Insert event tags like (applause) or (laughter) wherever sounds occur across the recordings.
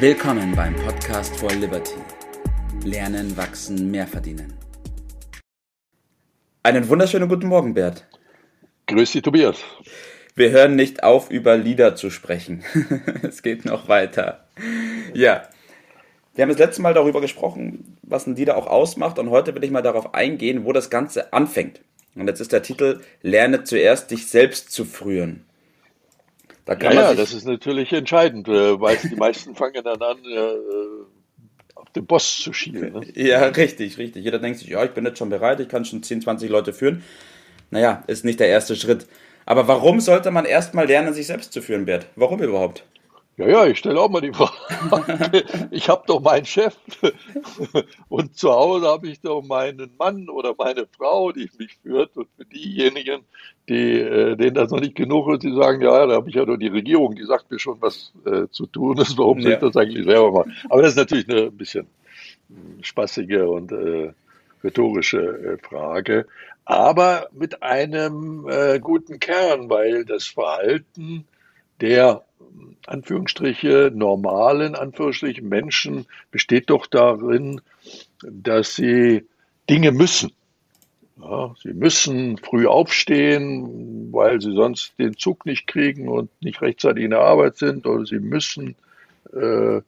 Willkommen beim Podcast for Liberty. Lernen, wachsen, mehr verdienen. Einen wunderschönen guten Morgen, Bert. Grüß dich, Tobias. Wir hören nicht auf, über Lieder zu sprechen. (laughs) es geht noch weiter. Ja, wir haben das letzte Mal darüber gesprochen, was ein Lieder auch ausmacht und heute will ich mal darauf eingehen, wo das Ganze anfängt. Und jetzt ist der Titel Lerne zuerst dich selbst zu frühen. Da kann ja, ja das ist natürlich entscheidend, äh, weil die meisten fangen dann an, äh, auf den Boss zu schielen. Ne? Ja, richtig, richtig. Jeder denkt sich, ja, ich bin jetzt schon bereit, ich kann schon 10, 20 Leute führen. Naja, ist nicht der erste Schritt. Aber warum sollte man erstmal lernen, sich selbst zu führen, Bert? Warum überhaupt? Ja, ja, ich stelle auch mal die (laughs) Frage. Ich habe doch meinen Chef (laughs) und zu Hause habe ich doch meinen Mann oder meine Frau, die mich führt. Und für diejenigen, die, äh, denen das noch nicht genug ist, die sagen, ja, da habe ich ja nur die Regierung, die sagt mir schon, was äh, zu tun ist. Warum soll ich das eigentlich selber machen? Aber das ist natürlich eine ein bisschen spaßige und äh, rhetorische äh, Frage. Aber mit einem äh, guten Kern, weil das Verhalten der Anführungsstriche normalen Anführungsstrichen Menschen besteht doch darin, dass sie Dinge müssen. Ja, sie müssen früh aufstehen, weil sie sonst den Zug nicht kriegen und nicht rechtzeitig in der Arbeit sind, oder sie müssen äh,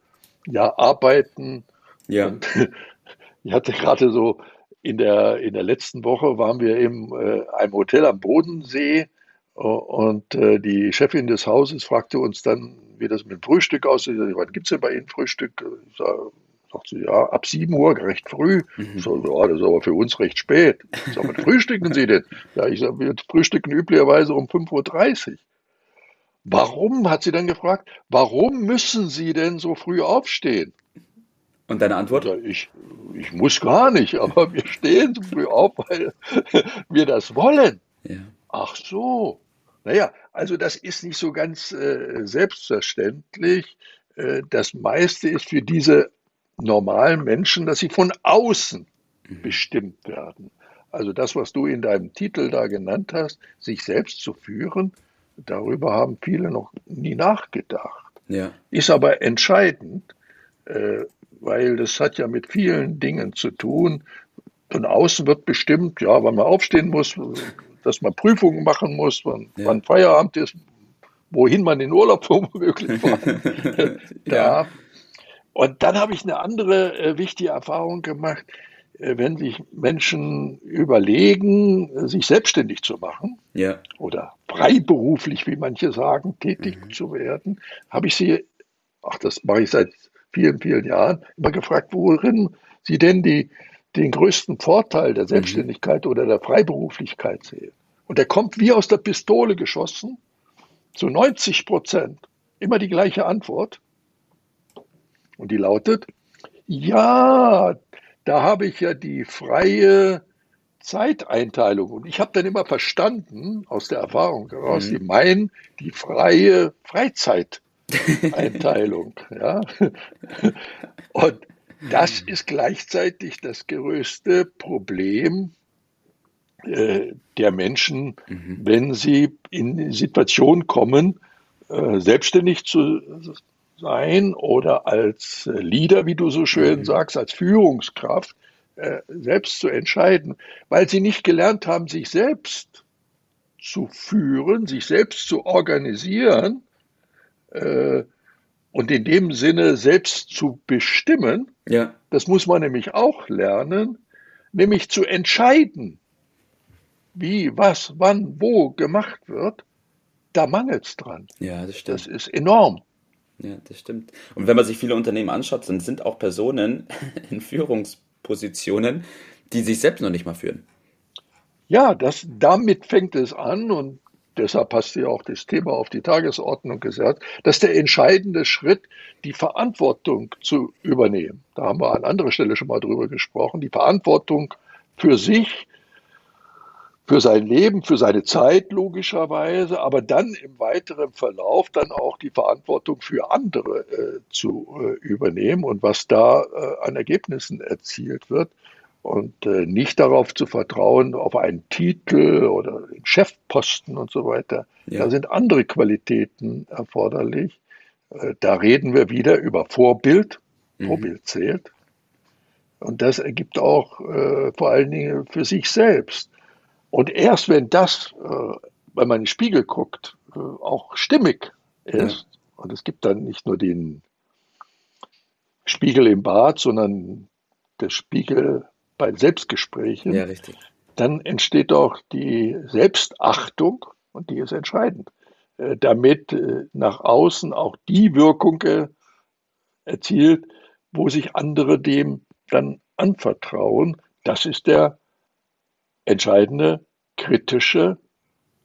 ja arbeiten. Ja. Und (laughs) ich hatte gerade so in der in der letzten Woche waren wir in äh, einem Hotel am Bodensee und äh, die Chefin des Hauses fragte uns dann, wie das mit dem Frühstück aussieht. Wann gibt es denn bei Ihnen Frühstück? Ich sag, sagt sie, ja, ab 7 Uhr, recht früh. Mhm. Ich sage, ja, das ist aber für uns recht spät. Ich sage, was frühstücken Sie denn? Ja, ich sage, wir frühstücken üblicherweise um 5.30 Uhr. Warum, hat sie dann gefragt, warum müssen Sie denn so früh aufstehen? Und deine Antwort? Ich, ich muss gar nicht, aber wir stehen so früh auf, weil (laughs) wir das wollen. Ja. Ach so. Naja, also das ist nicht so ganz äh, selbstverständlich. Äh, das meiste ist für diese normalen Menschen, dass sie von außen mhm. bestimmt werden. Also das, was du in deinem Titel da genannt hast, sich selbst zu führen, darüber haben viele noch nie nachgedacht. Ja. Ist aber entscheidend, äh, weil das hat ja mit vielen Dingen zu tun. Von außen wird bestimmt, ja, wann man aufstehen muss, dass man Prüfungen machen muss, wann, ja. wann Feierabend ist, wohin man in Urlaub (laughs) womöglich darf. (laughs) Ja. Und dann habe ich eine andere äh, wichtige Erfahrung gemacht, äh, wenn sich Menschen überlegen, sich selbstständig zu machen ja. oder freiberuflich, wie manche sagen, tätig mhm. zu werden, habe ich sie, ach, das mache ich seit vielen, vielen Jahren, immer gefragt, worin sie denn die den größten Vorteil der mhm. Selbstständigkeit mhm. oder der Freiberuflichkeit sehe. Und er kommt wie aus der Pistole geschossen, zu 90 Prozent, immer die gleiche Antwort. Und die lautet, ja, da habe ich ja die freie Zeiteinteilung. Und ich habe dann immer verstanden, aus der Erfahrung heraus, mhm. die meinen die freie Freizeiteinteilung. (laughs) ja. Und das ist gleichzeitig das größte Problem äh, der Menschen, mhm. wenn sie in die Situation kommen, äh, selbstständig zu sein oder als Leader, wie du so schön mhm. sagst, als Führungskraft, äh, selbst zu entscheiden, weil sie nicht gelernt haben, sich selbst zu führen, sich selbst zu organisieren äh, und in dem Sinne selbst zu bestimmen, ja. das muss man nämlich auch lernen, nämlich zu entscheiden, wie, was, wann, wo gemacht wird, da mangelt es dran. Ja, das stimmt. Das ist enorm. Ja, das stimmt. Und wenn man sich viele Unternehmen anschaut, dann sind auch Personen (laughs) in Führungspositionen, die sich selbst noch nicht mal führen. Ja, das, damit fängt es an und deshalb hast du ja auch das Thema auf die Tagesordnung gesagt, dass der entscheidende Schritt, die Verantwortung zu übernehmen. Da haben wir an anderer Stelle schon mal drüber gesprochen, die Verantwortung für sich, für sein Leben, für seine Zeit logischerweise, aber dann im weiteren Verlauf dann auch die Verantwortung für andere äh, zu äh, übernehmen und was da äh, an Ergebnissen erzielt wird und äh, nicht darauf zu vertrauen, auf einen Titel oder den Chefposten und so weiter. Ja. Da sind andere Qualitäten erforderlich. Äh, da reden wir wieder über Vorbild. Mhm. Vorbild zählt. Und das ergibt auch äh, vor allen Dingen für sich selbst. Und erst wenn das, äh, wenn man in den Spiegel guckt, äh, auch stimmig ist, ja. und es gibt dann nicht nur den Spiegel im Bad, sondern der Spiegel bei Selbstgesprächen, ja, dann entsteht auch die Selbstachtung und die ist entscheidend, äh, damit äh, nach außen auch die Wirkung äh, erzielt, wo sich andere dem dann anvertrauen. Das ist der entscheidende, kritische,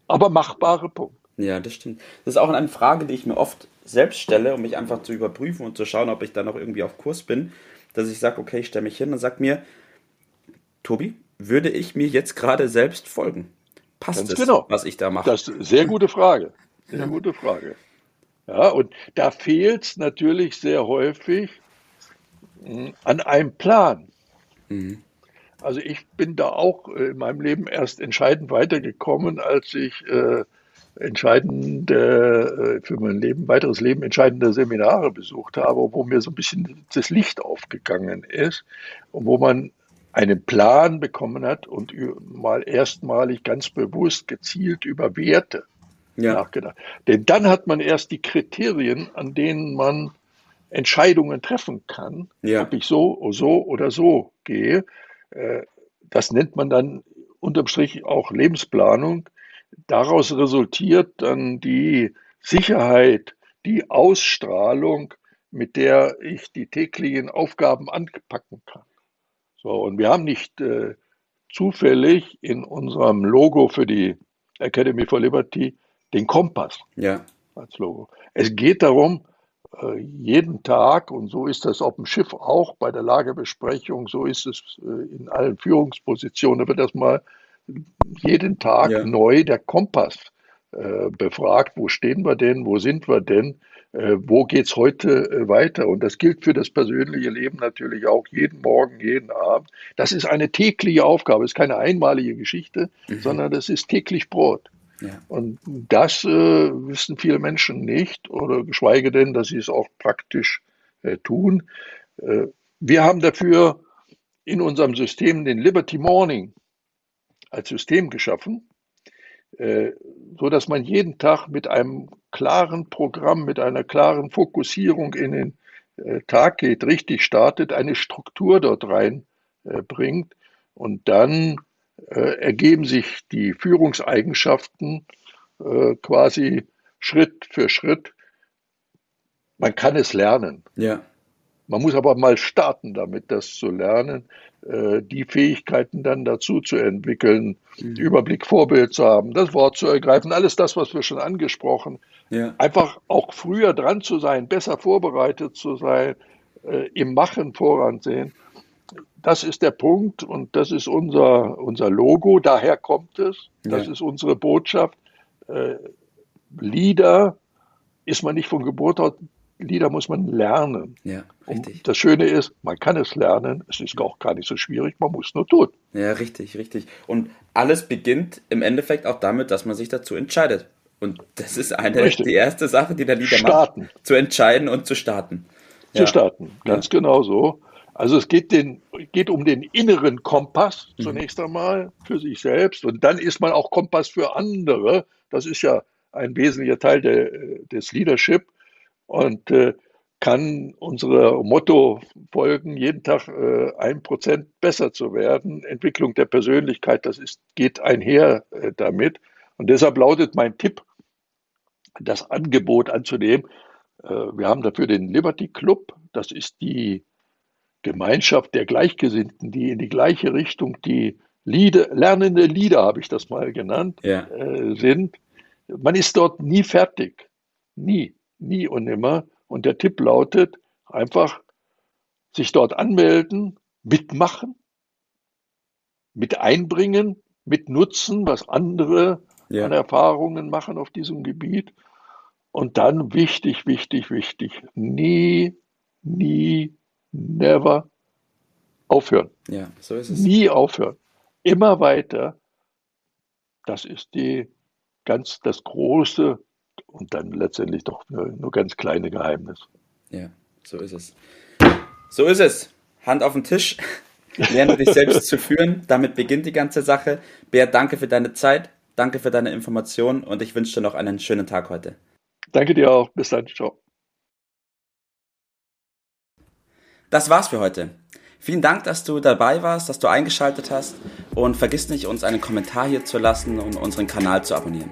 aber machbare Punkt. Ja, das stimmt. Das ist auch eine Frage, die ich mir oft selbst stelle, um mich einfach zu überprüfen und zu schauen, ob ich da noch irgendwie auf Kurs bin, dass ich sage, okay, ich stelle mich hin und sage mir, Tobi, würde ich mir jetzt gerade selbst folgen? Passt Ganz es, genau. was ich da mache? Das ist eine sehr gute Frage. Sehr gute Frage. Ja, und da fehlt es natürlich sehr häufig hm, an einem Plan. Mhm. Also ich bin da auch in meinem Leben erst entscheidend weitergekommen, als ich äh, entscheidende, äh, für mein Leben, weiteres Leben entscheidende Seminare besucht habe, wo mir so ein bisschen das Licht aufgegangen ist und wo man einen Plan bekommen hat und mal erstmalig ganz bewusst gezielt über Werte ja. nachgedacht. Denn dann hat man erst die Kriterien, an denen man Entscheidungen treffen kann, ja. ob ich so, so oder so gehe. Äh, das nennt man dann unterm Strich auch Lebensplanung. Daraus resultiert dann die Sicherheit, die Ausstrahlung, mit der ich die täglichen Aufgaben anpacken kann. So, und wir haben nicht äh, zufällig in unserem Logo für die Academy for Liberty den Kompass ja. als Logo. Es geht darum, äh, jeden Tag, und so ist das auf dem Schiff auch bei der Lagebesprechung, so ist es äh, in allen Führungspositionen, da wird das mal jeden Tag ja. neu der Kompass äh, befragt, wo stehen wir denn, wo sind wir denn, wo es heute äh, weiter. Und das gilt für das persönliche Leben natürlich auch jeden Morgen, jeden Abend. Das ist eine tägliche Aufgabe, es ist keine einmalige Geschichte, mhm. sondern das ist täglich Brot. Ja. Und das äh, wissen viele Menschen nicht oder geschweige denn, dass sie es auch praktisch äh, tun. Äh, wir haben dafür in unserem System den Liberty Morning als System geschaffen, äh, so dass man jeden Tag mit einem klaren Programm, mit einer klaren Fokussierung in den äh, Tag geht, richtig startet, eine Struktur dort reinbringt äh, und dann äh, ergeben sich die Führungseigenschaften äh, quasi Schritt für Schritt. Man kann es lernen. Ja. Man muss aber mal starten damit, das zu lernen, äh, die Fähigkeiten dann dazu zu entwickeln, mhm. Überblick, Vorbild zu haben, das Wort zu ergreifen, alles das, was wir schon angesprochen. Ja. Einfach auch früher dran zu sein, besser vorbereitet zu sein, äh, im Machen voransehen. Das ist der Punkt und das ist unser, unser Logo, daher kommt es. Das ja. ist unsere Botschaft. Äh, Lieder ist man nicht von Geburt aus, Lieder muss man lernen. Ja, richtig. Und das Schöne ist, man kann es lernen, es ist auch gar nicht so schwierig, man muss nur tun. Ja, richtig, richtig. Und alles beginnt im Endeffekt auch damit, dass man sich dazu entscheidet. Und das ist eine, richtig. die erste Sache, die der Lieder starten. macht. Zu entscheiden und zu starten. Zu ja. starten, ganz ja. genau so. Also es geht, den, geht um den inneren Kompass mhm. zunächst einmal für sich selbst und dann ist man auch Kompass für andere. Das ist ja ein wesentlicher Teil der, des Leadership und äh, kann unsere Motto folgen, jeden Tag äh, ein Prozent besser zu werden. Entwicklung der Persönlichkeit, das ist, geht einher äh, damit. Und deshalb lautet mein Tipp, das Angebot anzunehmen. Äh, wir haben dafür den Liberty Club. Das ist die Gemeinschaft der Gleichgesinnten, die in die gleiche Richtung, die Lieder, lernende Lieder, habe ich das mal genannt, ja. äh, sind. Man ist dort nie fertig. Nie, nie und nimmer. Und der Tipp lautet, einfach sich dort anmelden, mitmachen, mit einbringen, mit nutzen, was andere ja. an Erfahrungen machen auf diesem Gebiet. Und dann wichtig, wichtig, wichtig, nie, nie never aufhören. Ja, so ist es. Nie aufhören. Immer weiter. Das ist die ganz das große und dann letztendlich doch nur, nur ganz kleine Geheimnisse. Ja, so ist es. So ist es. Hand auf den Tisch. (laughs) Lerne dich selbst zu führen. Damit beginnt die ganze Sache. Bär, danke für deine Zeit. Danke für deine Informationen und ich wünsche dir noch einen schönen Tag heute. Danke dir auch. Bis dann. Ciao. Das war's für heute. Vielen Dank, dass du dabei warst, dass du eingeschaltet hast und vergiss nicht, uns einen Kommentar hier zu lassen und unseren Kanal zu abonnieren.